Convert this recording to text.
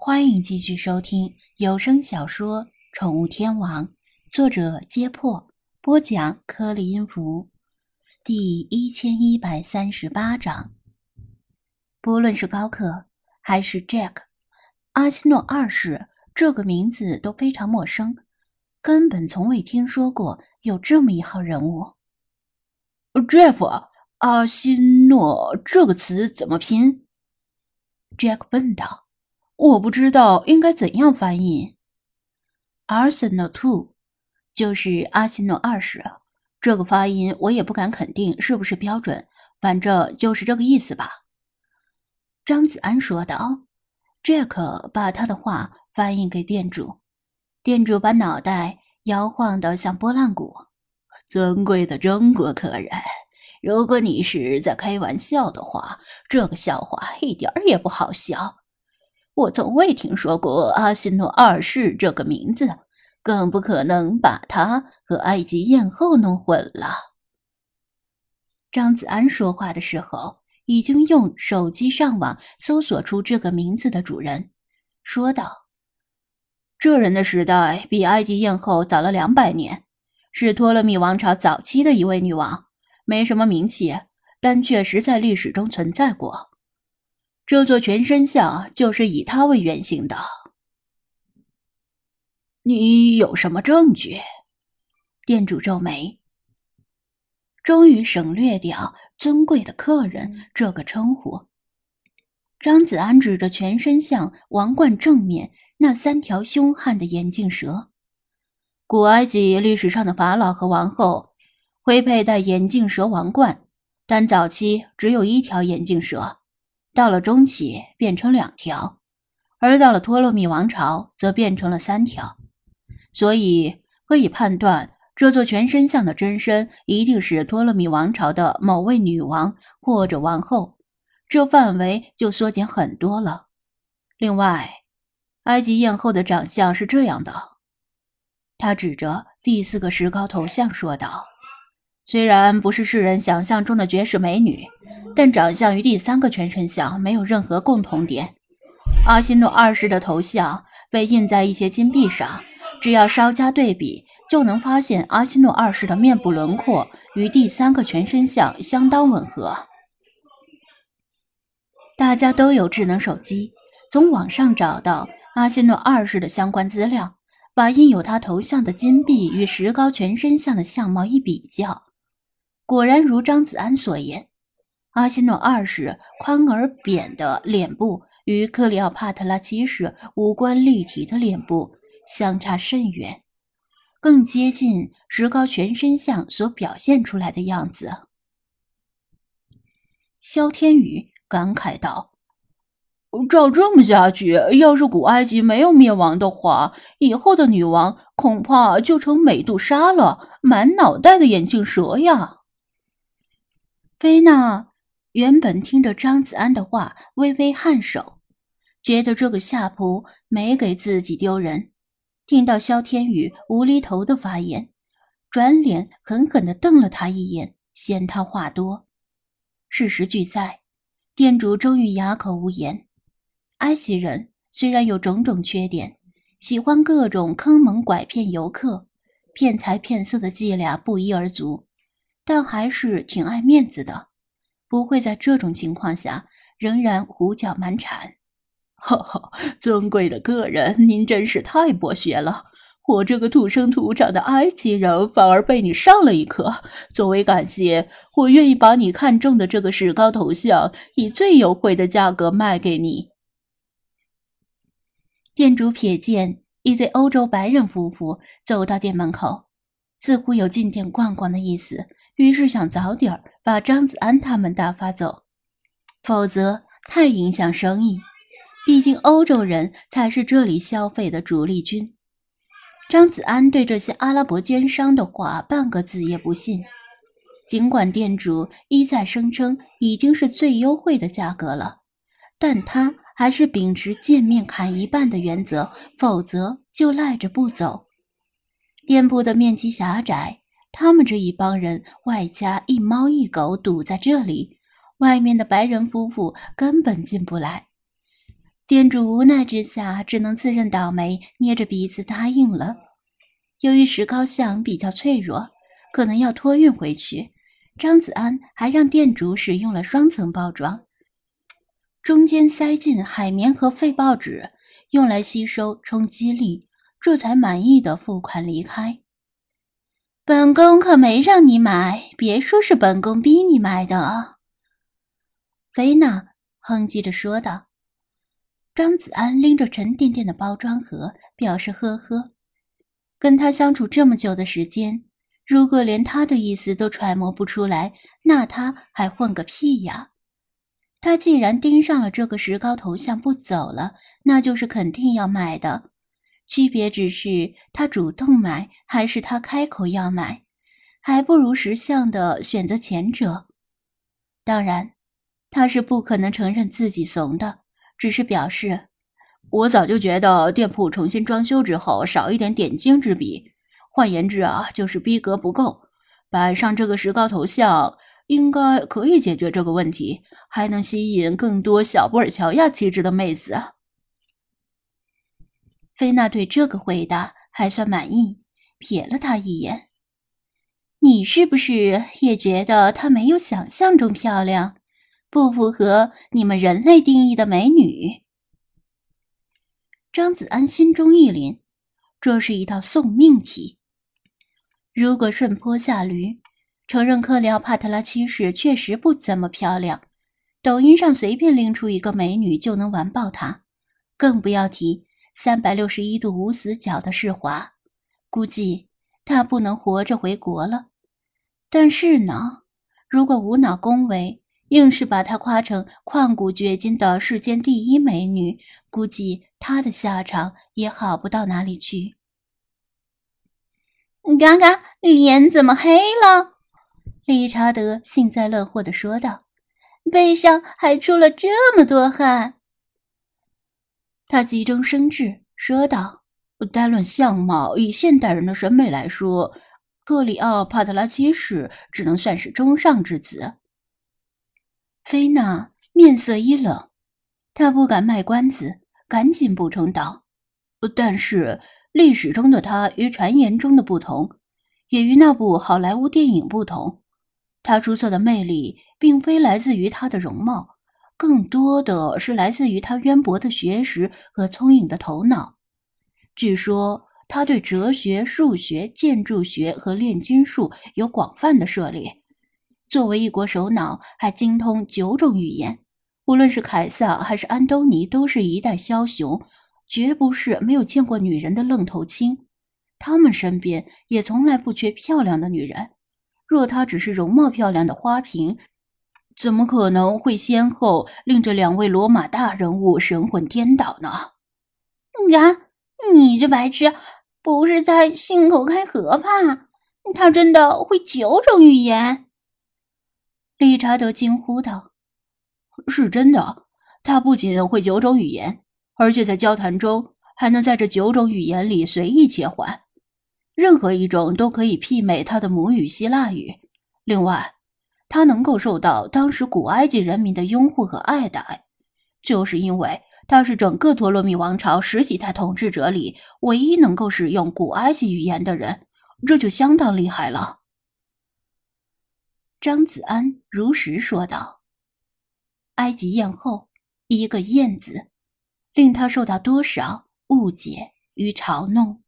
欢迎继续收听有声小说《宠物天王》，作者：揭破，播讲：颗粒音符，第一千一百三十八章。不论是高克还是 Jack，阿西诺二世这个名字都非常陌生，根本从未听说过有这么一号人物。Jeff，阿西诺这个词怎么拼？Jack 问道。我不知道应该怎样翻译。Arsenal Two，就是阿西诺二世。这个发音我也不敢肯定是不是标准，反正就是这个意思吧。张子安说道。Jack 把他的话翻译给店主，店主把脑袋摇晃得像拨浪鼓。尊贵的中国客人，如果你是在开玩笑的话，这个笑话一点儿也不好笑。我从未听说过阿西诺二世这个名字，更不可能把他和埃及艳后弄混了。张子安说话的时候，已经用手机上网搜索出这个名字的主人，说道：“这人的时代比埃及艳后早了两百年，是托勒密王朝早期的一位女王，没什么名气，但确实在历史中存在过。”这座全身像就是以他为原型的。你有什么证据？店主皱眉，终于省略掉“尊贵的客人”这个称呼。张子安指着全身像王冠正面那三条凶悍的眼镜蛇。古埃及历史上的法老和王后会佩戴眼镜蛇王冠，但早期只有一条眼镜蛇。到了中期变成两条，而到了托勒密王朝则变成了三条，所以可以判断这座全身像的真身一定是托勒密王朝的某位女王或者王后，这范围就缩减很多了。另外，埃及艳后的长相是这样的，他指着第四个石膏头像说道：“虽然不是世人想象中的绝世美女。”但长相与第三个全身像没有任何共同点。阿西诺二世的头像被印在一些金币上，只要稍加对比，就能发现阿西诺二世的面部轮廓与第三个全身像相当吻合。大家都有智能手机，从网上找到阿西诺二世的相关资料，把印有他头像的金币与石膏全身像的相貌一比较，果然如张子安所言。阿西诺二世宽而扁的脸部与克里奥帕特拉七世五官立体的脸部相差甚远，更接近石膏全身像所表现出来的样子。萧天宇感慨道：“照这么下去，要是古埃及没有灭亡的话，以后的女王恐怕就成美杜莎了，满脑袋的眼镜蛇呀。”菲娜。原本听着张子安的话，微微颔首，觉得这个下仆没给自己丢人。听到萧天宇无厘头的发言，转脸狠狠地瞪了他一眼，嫌他话多。事实俱在，店主终于哑口无言。埃及人虽然有种种缺点，喜欢各种坑蒙拐骗游客、骗财骗色的伎俩不一而足，但还是挺爱面子的。不会在这种情况下仍然胡搅蛮缠。哈哈，尊贵的客人，您真是太博学了。我这个土生土长的埃及人反而被你上了一课。作为感谢，我愿意把你看中的这个石膏头像以最优惠的价格卖给你。店主瞥见一对欧洲白人夫妇走到店门口，似乎有进店逛逛的意思。于是想早点把张子安他们打发走，否则太影响生意。毕竟欧洲人才是这里消费的主力军。张子安对这些阿拉伯奸商的话半个字也不信。尽管店主一再声称已经是最优惠的价格了，但他还是秉持见面砍一半的原则，否则就赖着不走。店铺的面积狭窄。他们这一帮人，外加一猫一狗堵在这里，外面的白人夫妇根本进不来。店主无奈之下，只能自认倒霉，捏着鼻子答应了。由于石膏像比较脆弱，可能要托运回去，张子安还让店主使用了双层包装，中间塞进海绵和废报纸，用来吸收冲击力，这才满意的付款离开。本宫可没让你买，别说是本宫逼你买的。”菲娜哼唧着说道。张子安拎着沉甸甸的包装盒，表示呵呵。跟他相处这么久的时间，如果连他的意思都揣摩不出来，那他还混个屁呀！他既然盯上了这个石膏头像不走了，那就是肯定要买的。区别只是他主动买还是他开口要买，还不如识相的选择前者。当然，他是不可能承认自己怂的。只是表示，我早就觉得店铺重新装修之后少一点点睛之笔，换言之啊，就是逼格不够。摆上这个石膏头像，应该可以解决这个问题，还能吸引更多小布尔乔亚气质的妹子。菲娜对这个回答还算满意，瞥了他一眼：“你是不是也觉得她没有想象中漂亮？”不符合你们人类定义的美女。张子安心中一凛，这是一道送命题。如果顺坡下驴，承认克里奥帕特拉七世确实不怎么漂亮，抖音上随便拎出一个美女就能完爆她，更不要提三百六十一度无死角的世华，估计他不能活着回国了。但是呢，如果无脑恭维，硬是把她夸成旷古绝今的世间第一美女，估计她的下场也好不到哪里去。嘎嘎，脸怎么黑了？理查德幸灾乐祸的说道：“背上还出了这么多汗。”他急中生智说道：“单论相貌，以现代人的审美来说，克里奥帕特拉七世只能算是中上之子。”菲娜面色一冷，她不敢卖关子，赶紧补充道：“但是历史中的她与传言中的不同，也与那部好莱坞电影不同。她出色的魅力，并非来自于她的容貌，更多的是来自于他渊博的学识和聪颖的头脑。据说他对哲学、数学、建筑学和炼金术有广泛的涉猎。”作为一国首脑，还精通九种语言，无论是凯撒还是安东尼，都是一代枭雄，绝不是没有见过女人的愣头青。他们身边也从来不缺漂亮的女人。若她只是容貌漂亮的花瓶，怎么可能会先后令这两位罗马大人物神魂颠倒呢？啊，你这白痴，不是在信口开河吧？他真的会九种语言？理查德惊呼道：“是真的，他不仅会九种语言，而且在交谈中还能在这九种语言里随意切换，任何一种都可以媲美他的母语希腊语。另外，他能够受到当时古埃及人民的拥护和爱戴，就是因为他是整个托勒密王朝十几代统治者里唯一能够使用古埃及语言的人，这就相当厉害了。”张子安如实说道：“埃及艳后，一个‘艳’字，令他受到多少误解与嘲弄。”